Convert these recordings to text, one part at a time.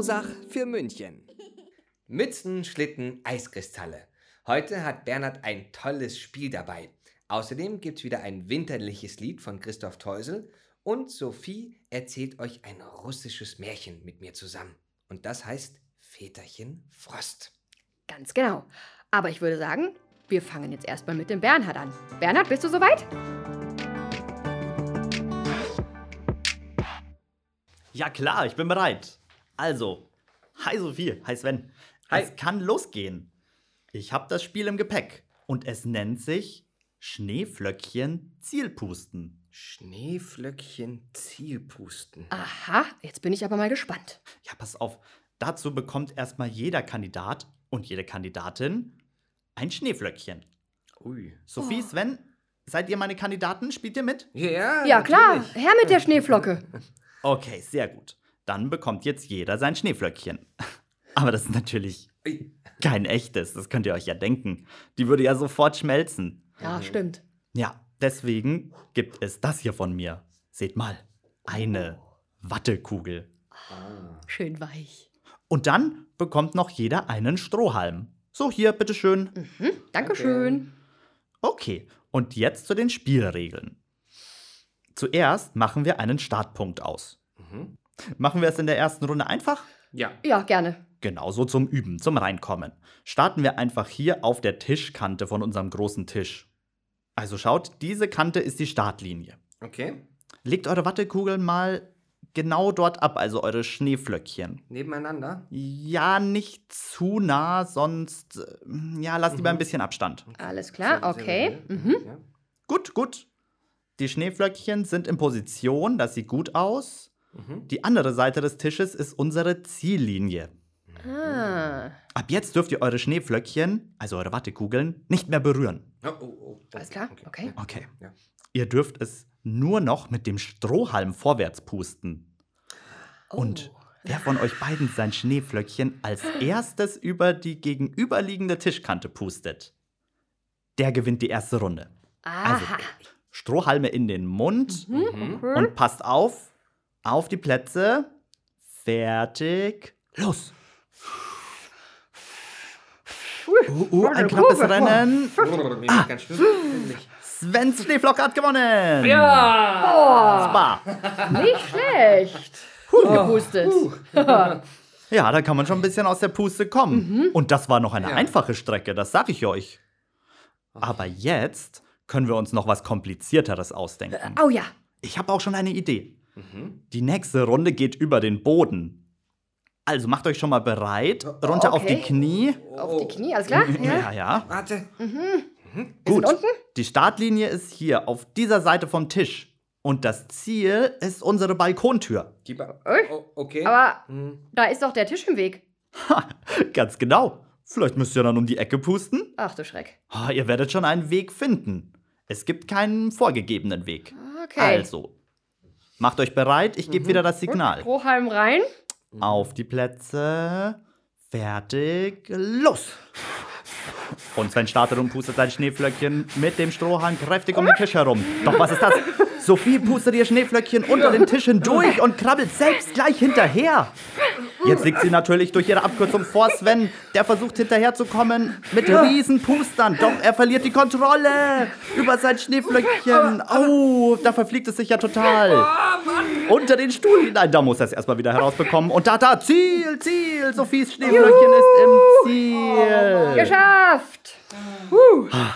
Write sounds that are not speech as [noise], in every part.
Aus Mosach für München. Mützen, Schlitten, Eiskristalle. Heute hat Bernhard ein tolles Spiel dabei. Außerdem gibt es wieder ein winterliches Lied von Christoph Teusel und Sophie erzählt euch ein russisches Märchen mit mir zusammen. Und das heißt Väterchen Frost. Ganz genau. Aber ich würde sagen, wir fangen jetzt erstmal mit dem Bernhard an. Bernhard, bist du soweit? Ja klar, ich bin bereit. Also, hi Sophie, hi Sven. Hi. Es kann losgehen. Ich habe das Spiel im Gepäck und es nennt sich Schneeflöckchen Zielpusten. Schneeflöckchen Zielpusten. Aha, jetzt bin ich aber mal gespannt. Ja, pass auf. Dazu bekommt erstmal jeder Kandidat und jede Kandidatin ein Schneeflöckchen. Ui. Sophie, Sven, seid ihr meine Kandidaten? Spielt ihr mit? Ja, Ja, klar, natürlich. her mit der [laughs] Schneeflocke. Okay, sehr gut. Dann bekommt jetzt jeder sein Schneeflöckchen. [laughs] Aber das ist natürlich kein echtes, das könnt ihr euch ja denken. Die würde ja sofort schmelzen. Ja, stimmt. Ja, deswegen gibt es das hier von mir. Seht mal, eine Wattekugel. Schön weich. Und dann bekommt noch jeder einen Strohhalm. So, hier, bitteschön. Dankeschön. Okay, und jetzt zu den Spielregeln. Zuerst machen wir einen Startpunkt aus. Machen wir es in der ersten Runde einfach? Ja. Ja, gerne. Genauso zum Üben, zum Reinkommen. Starten wir einfach hier auf der Tischkante von unserem großen Tisch. Also schaut, diese Kante ist die Startlinie. Okay. Legt eure Wattekugeln mal genau dort ab, also eure Schneeflöckchen. Nebeneinander. Ja, nicht zu nah, sonst äh, ja, lasst lieber ein bisschen Abstand. Alles klar, okay. gut. Mhm. Gut, gut. Die Schneeflöckchen sind in Position, das sieht gut aus. Mhm. Die andere Seite des Tisches ist unsere Ziellinie. Ah, Ab jetzt dürft ihr eure Schneeflöckchen, also eure Wattekugeln, nicht mehr berühren. Oh, oh, oh. Alles klar, okay. Okay. Ja. Ihr dürft es nur noch mit dem Strohhalm vorwärts pusten. Und wer von euch beiden sein Schneeflöckchen als erstes über die gegenüberliegende Tischkante pustet, der gewinnt die erste Runde. Also, Aha. Strohhalme in den Mund Mhm. und passt auf, auf die Plätze. Fertig, los. Uh, uh, ein knappes Rennen. Oh, ganz schwindelig. Svens Schneeflocke hat gewonnen. Ja. Spa. Nicht schlecht. Gut gepustet. Ja, da kann man schon ein bisschen aus der Puste kommen. Und das war noch eine Ja. einfache Strecke, das sag ich euch. Aber jetzt können wir uns noch was Komplizierteres ausdenken. Oh ja. Ich habe auch schon eine Idee. Die nächste Runde geht über den Boden. Also macht euch schon mal bereit, runter auf die Okay. Knie. Auf die Knie, alles klar? Ja, Ja. ja. Warte. Gut. unten? Die Startlinie ist hier auf dieser Seite vom Tisch. Und das Ziel ist unsere Balkontür. Die ba oh, okay. Aber Hm. da ist doch der Tisch im Weg. Ha, ganz genau. Vielleicht müsst ihr dann um die Ecke pusten. Ach du Schreck. Ah, ihr werdet schon einen Weg finden. Es gibt keinen vorgegebenen Weg. Okay. Also, macht euch bereit, ich gebe wieder das Signal. Strohhalm rein. Auf die Plätze. Fertig. Los! Und Sven startet und pustet sein Schneeflöckchen mit dem Strohhalm kräftig um den [laughs] Tisch herum. Doch was ist das? Sophie pustet ihr Schneeflöckchen unter den Tisch hindurch und krabbelt selbst gleich hinterher. Jetzt liegt sie natürlich durch ihre Abkürzung vor Sven, der versucht hinterherzukommen mit riesen Pustern. Doch er verliert die Kontrolle über sein Schneeflöckchen. Oh, da verfliegt es sich ja total. Unter den Stuhl hinein. Da muss er es erstmal wieder herausbekommen. Und da, da, Ziel, Ziel. Sophies Schneeflöckchen ist im Ziel. Geschafft.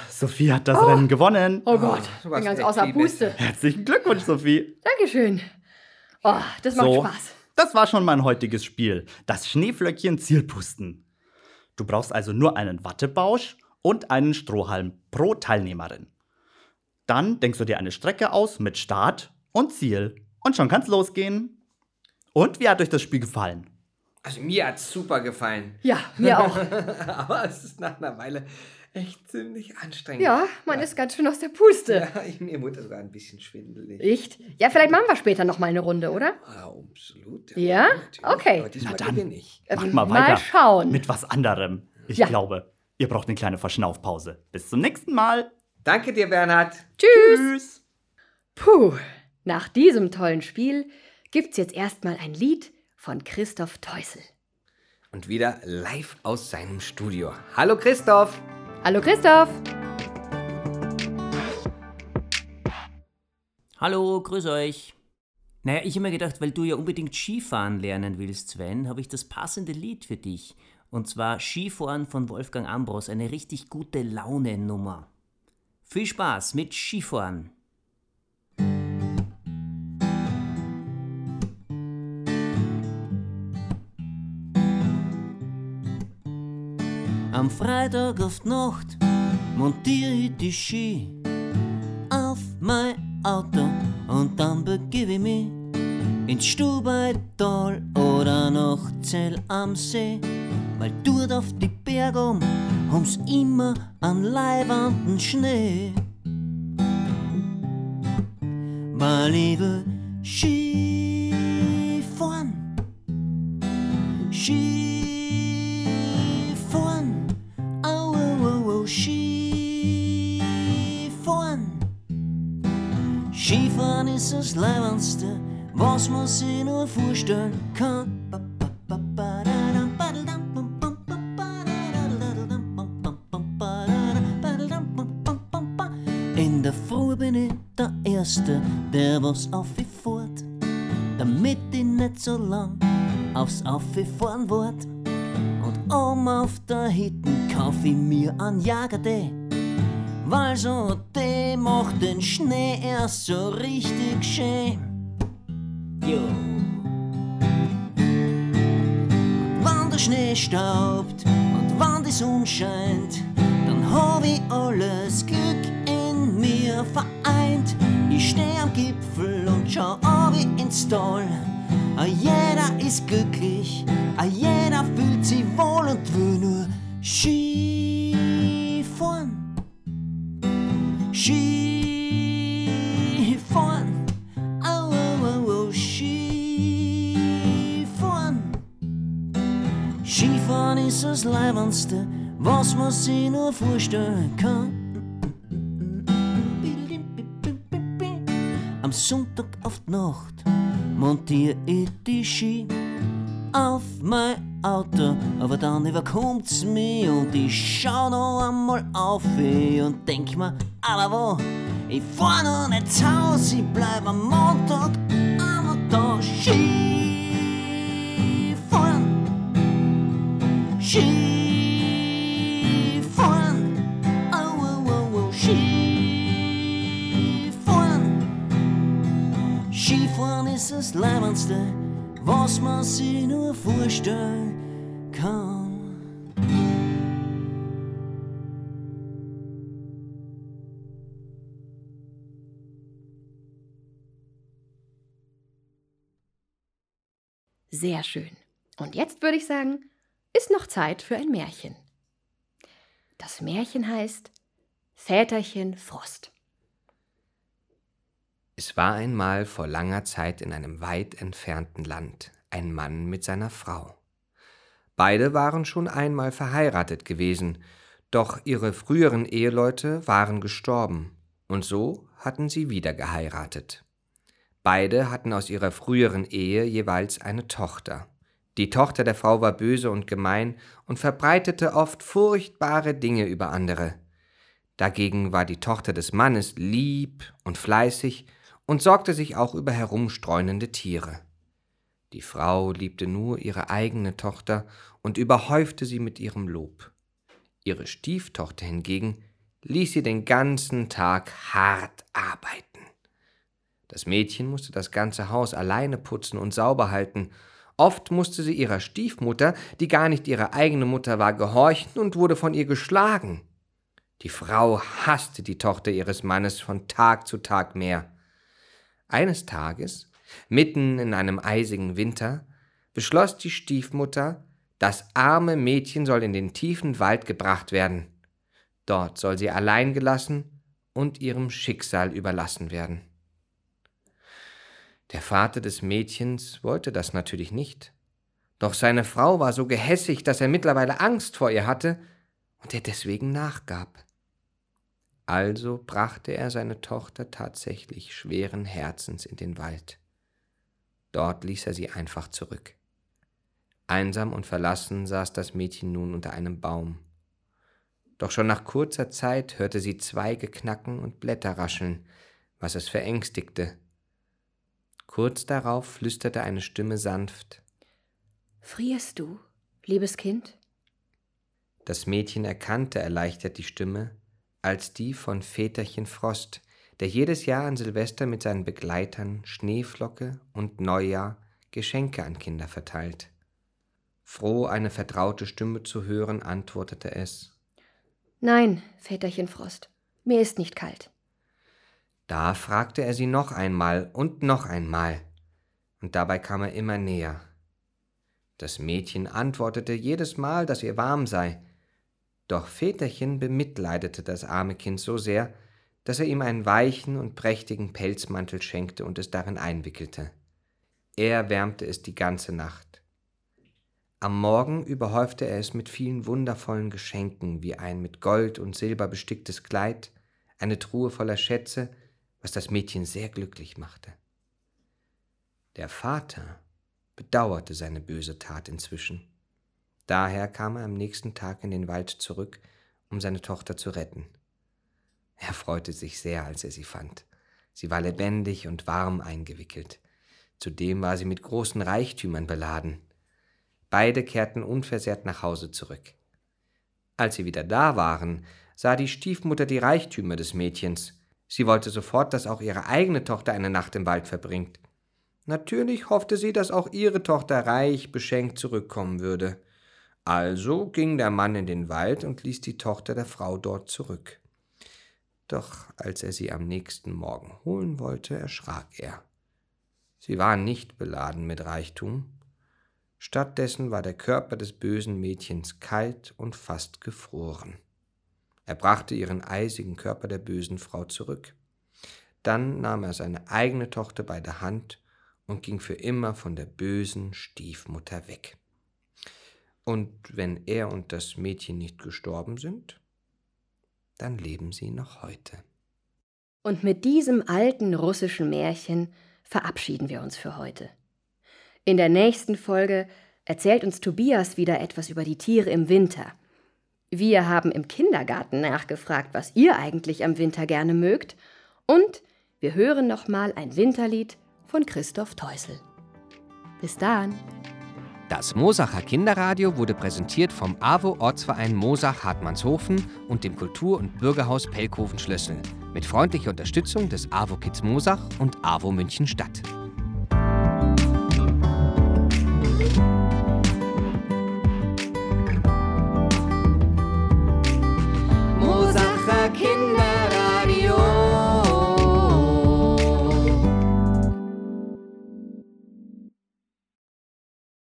Sophie hat das Rennen gewonnen. Oh Gott, du bin warst ganz außer Puste. Herzlichen Glückwunsch, Sophie. Dankeschön. Oh, das macht So, Spaß. das war schon mein heutiges Spiel. Das Schneeflöckchen Zielpusten. Du brauchst also nur einen Wattebausch und einen Strohhalm pro Teilnehmerin. Dann denkst du dir eine Strecke aus mit Start und Ziel. Und schon kann's losgehen. Und wie hat euch das Spiel gefallen? Also mir hat's super gefallen. Ja, mir [laughs] auch. Aber es ist nach einer Weile echt ziemlich anstrengend. Ja, man ist ganz schön aus der Puste. Ja, ich, mir wurde sogar ein bisschen schwindelig. Echt? Ja, vielleicht machen wir später noch mal eine Runde, oder? Ja, absolut. Ja? natürlich. Okay. Aber diesmal Na dann. ich. Macht Ähm, mal mal weiter. schauen. Mit was anderem. Ich Ja. glaube, ihr braucht eine kleine Verschnaufpause. Bis zum nächsten Mal. Danke dir, Bernhard. Tschüss. Tschüss. Puh, nach diesem tollen Spiel gibt's jetzt erstmal ein Lied von Christoph Teusel. Und wieder live aus seinem Studio. Hallo Christoph. Hallo Christoph. Hallo, grüß euch. Naja, ich habe mir gedacht, weil du ja unbedingt Skifahren lernen willst, Sven, habe ich das passende Lied für dich. Und zwar Skifahren von Wolfgang Ambros, eine richtig gute Laune-Nummer. Viel Spaß mit Skifahren. Am Freitag auf die Nacht montiere ich die Ski auf mein Auto und dann begebe ich mich ins Stubaital oder nach Zell am See, weil dort auf die Berge um haben's immer an leiwanden Schnee. Weil ich Der Früh bin ich der Erste, der was auffährt, damit ich nicht so lang aufs Auffahren wart. Und oben auf der Hitten kauf ich mir an Jagerde. Weil so der macht den Schnee erst so richtig schön. Jo. Wann der Schnee staubt und wann die Sonne scheint, dann hab ich alles Glück mir vereint. Ich steh am Gipfel und schau ab ins Tal. A jeder ist glücklich, a jeder fühlt sich wohl und will nur Skifahren. Skifahren. Au, au, au, au, Skifahren. Skifahren ist das Leibendste, was man sich nur vorstellen kann. Sonntag auf die Nacht montier ich die Ski auf mein Auto, aber dann überkommt's mich und ich schau noch einmal auf und denk mir, aber wo? Ich fahr noch nicht zu Haus, ich bleib am Montag einmal da Skifahren. Das Leibendste, was man sich nur vorstellen kann. Sehr schön. Und jetzt würde ich sagen, ist noch Zeit für ein Märchen. Das Märchen heißt Väterchen Frost. Es war einmal vor langer Zeit in einem weit entfernten Land ein Mann mit seiner Frau. Beide waren schon einmal verheiratet gewesen, doch ihre früheren Eheleute waren gestorben, und so hatten sie wieder geheiratet. Beide hatten aus ihrer früheren Ehe jeweils eine Tochter. Die Tochter der Frau war böse und gemein und verbreitete oft furchtbare Dinge über andere. Dagegen war die Tochter des Mannes lieb und fleißig und sorgte sich auch über herumstreunende Tiere. Die Frau liebte nur ihre eigene Tochter und überhäufte sie mit ihrem Lob. Ihre Stieftochter hingegen ließ sie den ganzen Tag hart arbeiten. Das Mädchen musste das ganze Haus alleine putzen und sauber halten. Oft musste sie ihrer Stiefmutter, die gar nicht ihre eigene Mutter war, gehorchen und wurde von ihr geschlagen. Die Frau hasste die Tochter ihres Mannes von Tag zu Tag mehr. Eines Tages Mitten in einem eisigen Winter beschloss die Stiefmutter, das arme Mädchen soll in den tiefen Wald gebracht werden. Dort soll sie allein gelassen und ihrem Schicksal überlassen werden. Der Vater des Mädchens wollte das natürlich nicht. Doch seine Frau war so gehässig, dass er mittlerweile Angst vor ihr hatte und er deswegen nachgab. Also brachte er seine Tochter tatsächlich schweren Herzens in den Wald. Dort ließ er sie einfach zurück. Einsam und verlassen saß das Mädchen nun unter einem Baum. Doch schon nach kurzer Zeit hörte sie Zweige knacken und Blätter rascheln, was es verängstigte. Kurz darauf flüsterte eine Stimme sanft Frierst du, liebes Kind? Das Mädchen erkannte erleichtert die Stimme als die von Väterchen Frost, der jedes Jahr an Silvester mit seinen Begleitern Schneeflocke und Neujahr Geschenke an Kinder verteilt. Froh, eine vertraute Stimme zu hören, antwortete es Nein, Väterchen Frost, mir ist nicht kalt. Da fragte er sie noch einmal und noch einmal, und dabei kam er immer näher. Das Mädchen antwortete jedes Mal, dass ihr warm sei, doch Väterchen bemitleidete das arme Kind so sehr, dass er ihm einen weichen und prächtigen Pelzmantel schenkte und es darin einwickelte. Er wärmte es die ganze Nacht. Am Morgen überhäufte er es mit vielen wundervollen Geschenken, wie ein mit Gold und Silber besticktes Kleid, eine Truhe voller Schätze, was das Mädchen sehr glücklich machte. Der Vater bedauerte seine böse Tat inzwischen. Daher kam er am nächsten Tag in den Wald zurück, um seine Tochter zu retten. Er freute sich sehr, als er sie fand. Sie war lebendig und warm eingewickelt. Zudem war sie mit großen Reichtümern beladen. Beide kehrten unversehrt nach Hause zurück. Als sie wieder da waren, sah die Stiefmutter die Reichtümer des Mädchens. Sie wollte sofort, dass auch ihre eigene Tochter eine Nacht im Wald verbringt. Natürlich hoffte sie, dass auch ihre Tochter reich beschenkt zurückkommen würde. Also ging der Mann in den Wald und ließ die Tochter der Frau dort zurück. Doch als er sie am nächsten Morgen holen wollte, erschrak er. Sie war nicht beladen mit Reichtum. Stattdessen war der Körper des bösen Mädchens kalt und fast gefroren. Er brachte ihren eisigen Körper der bösen Frau zurück. Dann nahm er seine eigene Tochter bei der Hand und ging für immer von der bösen Stiefmutter weg. Und wenn er und das Mädchen nicht gestorben sind, dann leben sie noch heute. Und mit diesem alten russischen Märchen verabschieden wir uns für heute. In der nächsten Folge erzählt uns Tobias wieder etwas über die Tiere im Winter. Wir haben im Kindergarten nachgefragt, was ihr eigentlich am Winter gerne mögt. Und wir hören nochmal ein Winterlied von Christoph Teusel. Bis dann! Das Mosacher Kinderradio wurde präsentiert vom AWO Ortsverein Mosach Hartmannshofen und dem Kultur- und Bürgerhaus Pelkoven Schlössel mit freundlicher Unterstützung des AWO Kids Mosach und AWO München Stadt.